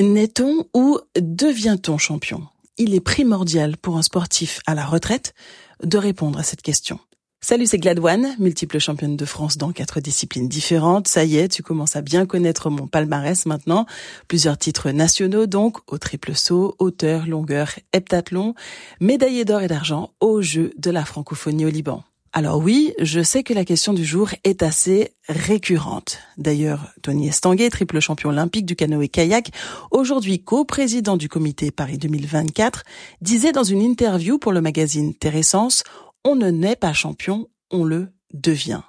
Naît-on ou devient-on champion? Il est primordial pour un sportif à la retraite de répondre à cette question. Salut, c'est Gladouane, multiple championne de France dans quatre disciplines différentes. Ça y est, tu commences à bien connaître mon palmarès maintenant. Plusieurs titres nationaux donc, au triple saut, hauteur, longueur, heptathlon, médaillé d'or et d'argent aux Jeux de la francophonie au Liban. Alors oui, je sais que la question du jour est assez récurrente. D'ailleurs, Tony Estanguet, triple champion olympique du canoë-kayak, aujourd'hui co-président du comité Paris 2024, disait dans une interview pour le magazine Terrescence, on ne naît pas champion, on le devient.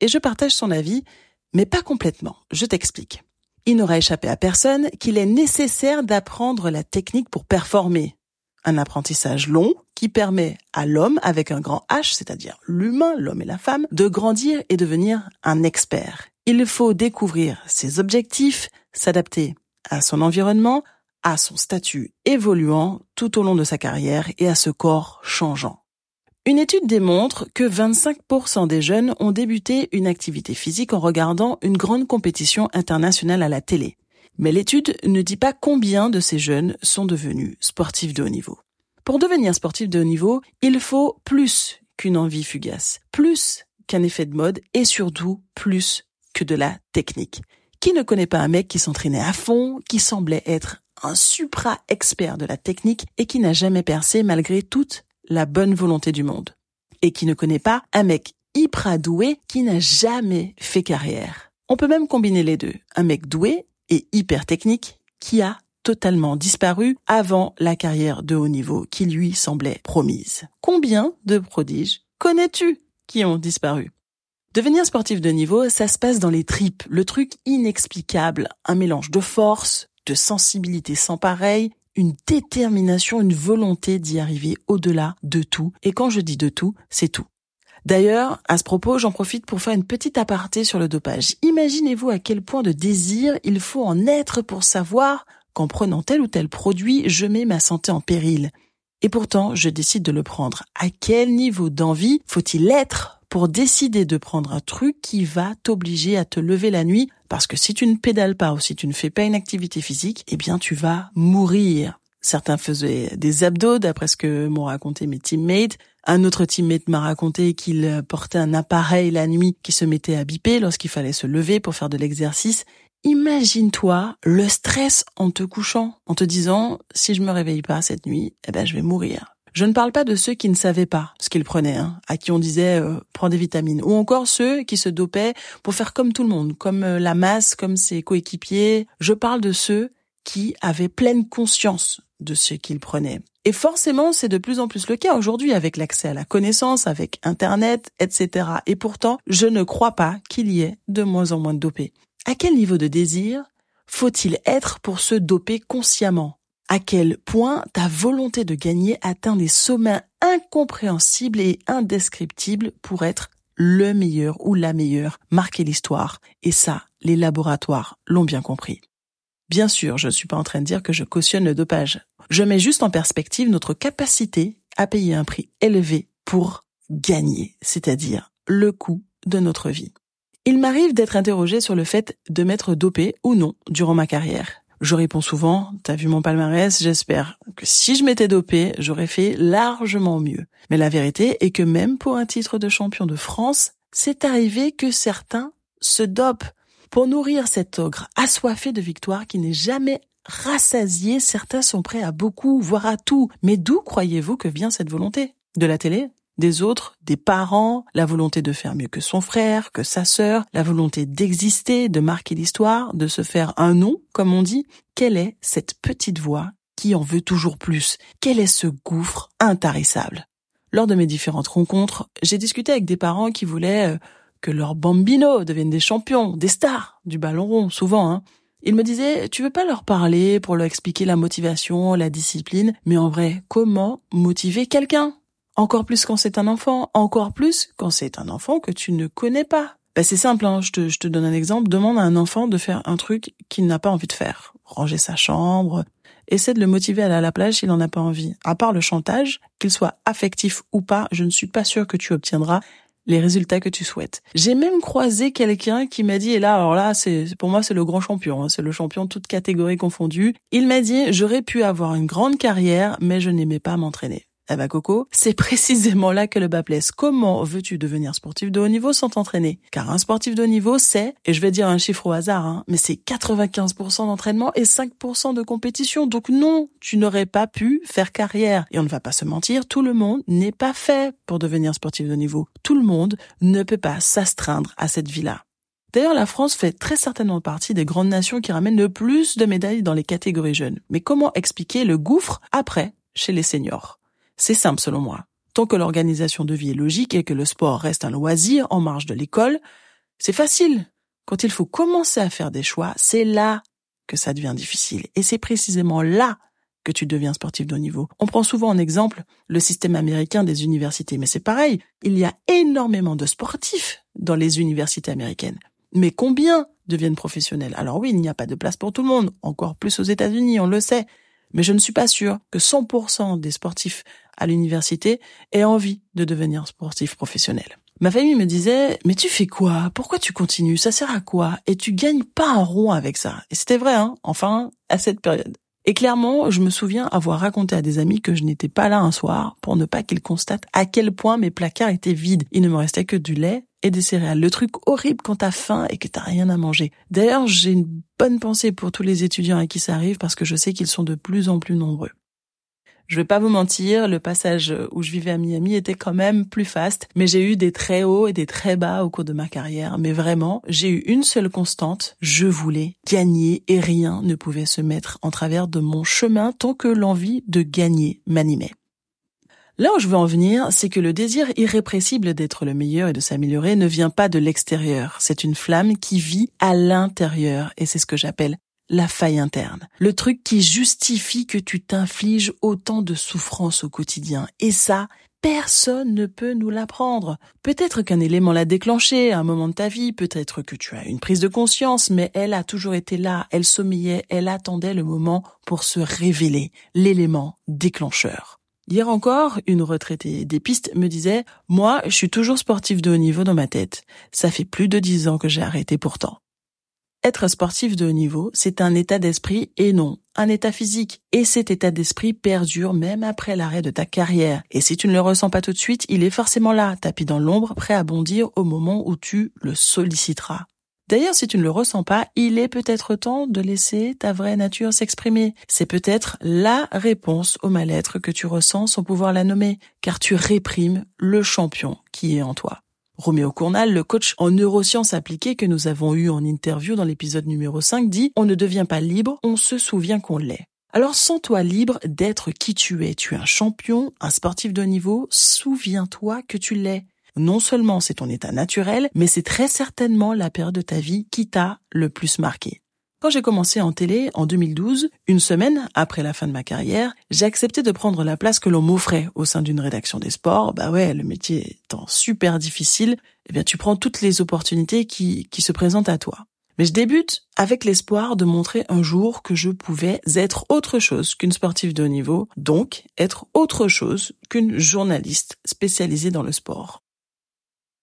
Et je partage son avis, mais pas complètement. Je t'explique. Il n'aura échappé à personne qu'il est nécessaire d'apprendre la technique pour performer. Un apprentissage long qui permet à l'homme avec un grand H, c'est-à-dire l'humain, l'homme et la femme, de grandir et devenir un expert. Il faut découvrir ses objectifs, s'adapter à son environnement, à son statut évoluant tout au long de sa carrière et à ce corps changeant. Une étude démontre que 25% des jeunes ont débuté une activité physique en regardant une grande compétition internationale à la télé. Mais l'étude ne dit pas combien de ces jeunes sont devenus sportifs de haut niveau. Pour devenir sportif de haut niveau, il faut plus qu'une envie fugace, plus qu'un effet de mode et surtout plus que de la technique. Qui ne connaît pas un mec qui s'entraînait à fond, qui semblait être un supra-expert de la technique et qui n'a jamais percé malgré toute la bonne volonté du monde? Et qui ne connaît pas un mec hyper doué qui n'a jamais fait carrière? On peut même combiner les deux. Un mec doué et hyper technique qui a totalement disparu avant la carrière de haut niveau qui lui semblait promise. Combien de prodiges connais-tu qui ont disparu? Devenir sportif de niveau, ça se passe dans les tripes, le truc inexplicable, un mélange de force, de sensibilité sans pareil, une détermination, une volonté d'y arriver au-delà de tout. Et quand je dis de tout, c'est tout. D'ailleurs, à ce propos, j'en profite pour faire une petite aparté sur le dopage. Imaginez-vous à quel point de désir il faut en être pour savoir qu'en prenant tel ou tel produit, je mets ma santé en péril. Et pourtant, je décide de le prendre. À quel niveau d'envie faut-il être pour décider de prendre un truc qui va t'obliger à te lever la nuit parce que si tu ne pédales pas ou si tu ne fais pas une activité physique, eh bien tu vas mourir. Certains faisaient des abdos, d'après ce que m'ont raconté mes teammates. Un autre teammate m'a raconté qu'il portait un appareil la nuit qui se mettait à biper lorsqu'il fallait se lever pour faire de l'exercice. Imagine-toi le stress en te couchant, en te disant, si je me réveille pas cette nuit, eh ben, je vais mourir. Je ne parle pas de ceux qui ne savaient pas ce qu'ils prenaient, hein, à qui on disait euh, prends des vitamines, ou encore ceux qui se dopaient pour faire comme tout le monde, comme euh, la masse, comme ses coéquipiers. Je parle de ceux qui avaient pleine conscience de ce qu'ils prenaient. Et forcément, c'est de plus en plus le cas aujourd'hui avec l'accès à la connaissance, avec Internet, etc. Et pourtant, je ne crois pas qu'il y ait de moins en moins de dopés. À quel niveau de désir faut-il être pour se doper consciemment? À quel point ta volonté de gagner atteint des sommets incompréhensibles et indescriptibles pour être le meilleur ou la meilleure, marquer l'histoire. Et ça, les laboratoires l'ont bien compris. Bien sûr, je ne suis pas en train de dire que je cautionne le dopage. Je mets juste en perspective notre capacité à payer un prix élevé pour gagner, c'est-à-dire le coût de notre vie. Il m'arrive d'être interrogé sur le fait de m'être dopé ou non durant ma carrière. Je réponds souvent, t'as vu mon palmarès, j'espère que si je m'étais dopé, j'aurais fait largement mieux. Mais la vérité est que même pour un titre de champion de France, c'est arrivé que certains se dopent. Pour nourrir cet ogre assoiffé de victoire qui n'est jamais rassasié, certains sont prêts à beaucoup, voire à tout. Mais d'où croyez-vous que vient cette volonté? De la télé? Des autres, des parents, la volonté de faire mieux que son frère, que sa sœur, la volonté d'exister, de marquer l'histoire, de se faire un nom, comme on dit. Quelle est cette petite voix qui en veut toujours plus? Quel est ce gouffre intarissable? Lors de mes différentes rencontres, j'ai discuté avec des parents qui voulaient euh, que leurs bambinos deviennent des champions, des stars du ballon rond, souvent. Hein. Ils me disaient, tu veux pas leur parler pour leur expliquer la motivation, la discipline, mais en vrai, comment motiver quelqu'un encore plus quand c'est un enfant, encore plus quand c'est un enfant que tu ne connais pas. Ben c'est simple, hein. je, te, je te donne un exemple. Demande à un enfant de faire un truc qu'il n'a pas envie de faire. Ranger sa chambre. Essaie de le motiver à aller à la plage s'il n'en a pas envie. À part le chantage, qu'il soit affectif ou pas, je ne suis pas sûre que tu obtiendras les résultats que tu souhaites. J'ai même croisé quelqu'un qui m'a dit, et là, alors là, c'est pour moi, c'est le grand champion, hein, c'est le champion toute catégorie confondue. Il m'a dit, j'aurais pu avoir une grande carrière, mais je n'aimais pas m'entraîner. Ben Coco, c'est précisément là que le bas blesse. Comment veux-tu devenir sportif de haut niveau sans t'entraîner? Car un sportif de haut niveau, c'est, et je vais dire un chiffre au hasard, hein, mais c'est 95% d'entraînement et 5% de compétition. Donc non, tu n'aurais pas pu faire carrière. Et on ne va pas se mentir, tout le monde n'est pas fait pour devenir sportif de haut niveau. Tout le monde ne peut pas s'astreindre à cette vie-là. D'ailleurs, la France fait très certainement partie des grandes nations qui ramènent le plus de médailles dans les catégories jeunes. Mais comment expliquer le gouffre après chez les seniors? C'est simple selon moi. Tant que l'organisation de vie est logique et que le sport reste un loisir en marge de l'école, c'est facile. Quand il faut commencer à faire des choix, c'est là que ça devient difficile. Et c'est précisément là que tu deviens sportif de haut niveau. On prend souvent en exemple le système américain des universités, mais c'est pareil. Il y a énormément de sportifs dans les universités américaines. Mais combien deviennent professionnels? Alors oui, il n'y a pas de place pour tout le monde, encore plus aux États-Unis, on le sait. Mais je ne suis pas sûre que 100% des sportifs à l'université aient envie de devenir sportif professionnel. Ma famille me disait, mais tu fais quoi? Pourquoi tu continues? Ça sert à quoi? Et tu gagnes pas un rond avec ça. Et c'était vrai, hein enfin, à cette période. Et clairement, je me souviens avoir raconté à des amis que je n'étais pas là un soir pour ne pas qu'ils constatent à quel point mes placards étaient vides. Il ne me restait que du lait et des céréales. Le truc horrible quand t'as faim et que t'as rien à manger. D'ailleurs, j'ai une bonne pensée pour tous les étudiants à qui ça arrive parce que je sais qu'ils sont de plus en plus nombreux. Je vais pas vous mentir, le passage où je vivais à Miami était quand même plus faste, mais j'ai eu des très hauts et des très bas au cours de ma carrière. Mais vraiment, j'ai eu une seule constante, je voulais gagner et rien ne pouvait se mettre en travers de mon chemin tant que l'envie de gagner m'animait. Là où je veux en venir, c'est que le désir irrépressible d'être le meilleur et de s'améliorer ne vient pas de l'extérieur. C'est une flamme qui vit à l'intérieur et c'est ce que j'appelle la faille interne. Le truc qui justifie que tu t'infliges autant de souffrances au quotidien. Et ça, personne ne peut nous l'apprendre. Peut-être qu'un élément l'a déclenché à un moment de ta vie, peut-être que tu as une prise de conscience, mais elle a toujours été là, elle sommeillait, elle attendait le moment pour se révéler, l'élément déclencheur. Hier encore, une retraitée des pistes me disait, moi, je suis toujours sportif de haut niveau dans ma tête. Ça fait plus de dix ans que j'ai arrêté pourtant. Être sportif de haut niveau, c'est un état d'esprit et non un état physique. Et cet état d'esprit perdure même après l'arrêt de ta carrière. Et si tu ne le ressens pas tout de suite, il est forcément là, tapis dans l'ombre, prêt à bondir au moment où tu le solliciteras. D'ailleurs, si tu ne le ressens pas, il est peut-être temps de laisser ta vraie nature s'exprimer. C'est peut-être la réponse au mal-être que tu ressens sans pouvoir la nommer, car tu réprimes le champion qui est en toi. Roméo Cournal, le coach en neurosciences appliquées que nous avons eu en interview dans l'épisode numéro 5, dit On ne devient pas libre, on se souvient qu'on l'est. Alors sens-toi libre d'être qui tu es. Tu es un champion, un sportif de haut niveau, souviens-toi que tu l'es. Non seulement c'est ton état naturel, mais c'est très certainement la période de ta vie qui t'a le plus marqué. Quand j'ai commencé en télé en 2012, une semaine après la fin de ma carrière, j'ai accepté de prendre la place que l'on m'offrait au sein d'une rédaction des sports. Bah ouais, le métier étant super difficile, eh bien tu prends toutes les opportunités qui, qui se présentent à toi. Mais je débute avec l'espoir de montrer un jour que je pouvais être autre chose qu'une sportive de haut niveau, donc être autre chose qu'une journaliste spécialisée dans le sport.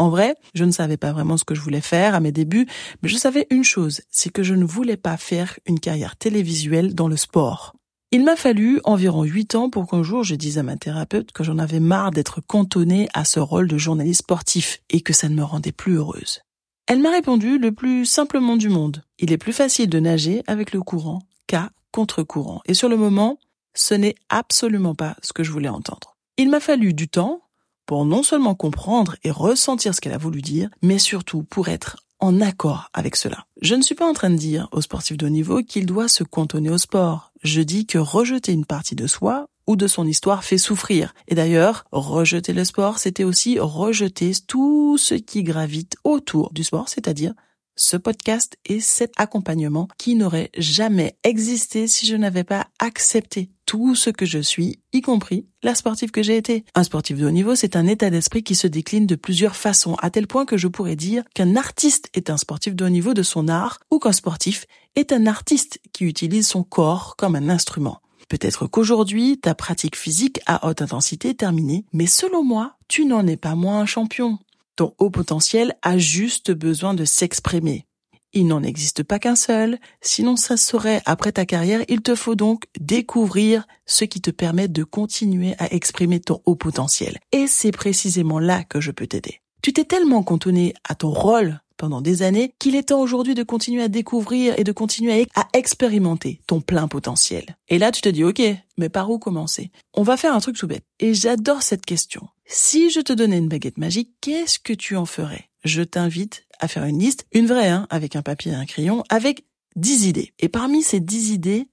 En vrai, je ne savais pas vraiment ce que je voulais faire à mes débuts, mais je savais une chose, c'est que je ne voulais pas faire une carrière télévisuelle dans le sport. Il m'a fallu environ huit ans pour qu'un jour je dise à ma thérapeute que j'en avais marre d'être cantonnée à ce rôle de journaliste sportif et que ça ne me rendait plus heureuse. Elle m'a répondu le plus simplement du monde. Il est plus facile de nager avec le courant qu'à contre-courant. Et sur le moment, ce n'est absolument pas ce que je voulais entendre. Il m'a fallu du temps, pour non seulement comprendre et ressentir ce qu'elle a voulu dire, mais surtout pour être en accord avec cela. Je ne suis pas en train de dire aux sportifs de haut niveau qu'il doit se cantonner au sport. Je dis que rejeter une partie de soi ou de son histoire fait souffrir. Et d'ailleurs, rejeter le sport, c'était aussi rejeter tout ce qui gravite autour du sport, c'est-à-dire ce podcast et cet accompagnement qui n'aurait jamais existé si je n'avais pas accepté tout ce que je suis, y compris la sportive que j'ai été. Un sportif de haut niveau, c'est un état d'esprit qui se décline de plusieurs façons, à tel point que je pourrais dire qu'un artiste est un sportif de haut niveau de son art, ou qu'un sportif est un artiste qui utilise son corps comme un instrument. Peut-être qu'aujourd'hui, ta pratique physique à haute intensité est terminée, mais selon moi, tu n'en es pas moins un champion. Ton haut potentiel a juste besoin de s'exprimer. Il n'en existe pas qu'un seul, sinon ça serait après ta carrière, il te faut donc découvrir ce qui te permet de continuer à exprimer ton haut potentiel. Et c'est précisément là que je peux t'aider. Tu t'es tellement cantonné à ton rôle pendant des années qu'il est temps aujourd'hui de continuer à découvrir et de continuer à expérimenter ton plein potentiel. Et là, tu te dis, ok, mais par où commencer? On va faire un truc tout bête. Et j'adore cette question. Si je te donnais une baguette magique, qu'est-ce que tu en ferais? Je t'invite à faire une liste, une vraie, hein, avec un papier et un crayon, avec 10 idées. Et parmi ces 10 idées,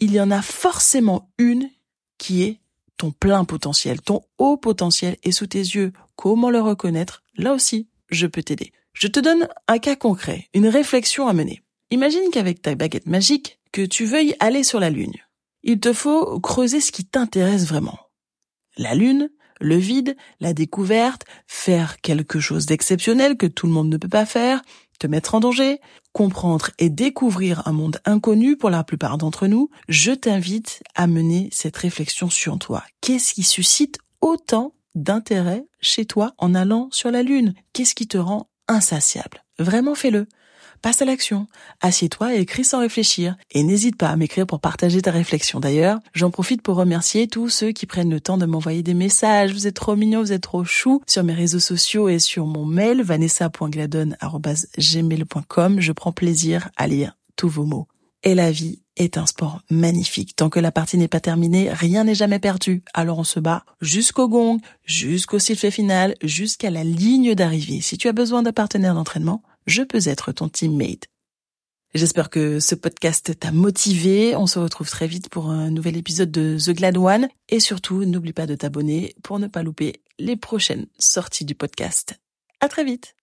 il y en a forcément une qui est ton plein potentiel, ton haut potentiel est sous tes yeux. Comment le reconnaître? Là aussi, je peux t'aider. Je te donne un cas concret, une réflexion à mener. Imagine qu'avec ta baguette magique, que tu veuilles aller sur la Lune. Il te faut creuser ce qui t'intéresse vraiment. La Lune, le vide, la découverte, faire quelque chose d'exceptionnel que tout le monde ne peut pas faire, te mettre en danger, comprendre et découvrir un monde inconnu pour la plupart d'entre nous, je t'invite à mener cette réflexion sur toi. Qu'est-ce qui suscite autant d'intérêt chez toi en allant sur la Lune? Qu'est-ce qui te rend insatiable Vraiment fais-le. Passe à l'action. Assieds-toi et écris sans réfléchir. Et n'hésite pas à m'écrire pour partager ta réflexion. D'ailleurs, j'en profite pour remercier tous ceux qui prennent le temps de m'envoyer des messages. Vous êtes trop mignons, vous êtes trop chou sur mes réseaux sociaux et sur mon mail vanessa.gladon.gmail.com. Je prends plaisir à lire tous vos mots. Et la vie est un sport magnifique. Tant que la partie n'est pas terminée, rien n'est jamais perdu. Alors on se bat jusqu'au gong, jusqu'au sifflet final, jusqu'à la ligne d'arrivée. Si tu as besoin d'un partenaire d'entraînement, je peux être ton teammate. J'espère que ce podcast t'a motivé. On se retrouve très vite pour un nouvel épisode de The Glad One. Et surtout, n'oublie pas de t'abonner pour ne pas louper les prochaines sorties du podcast. À très vite.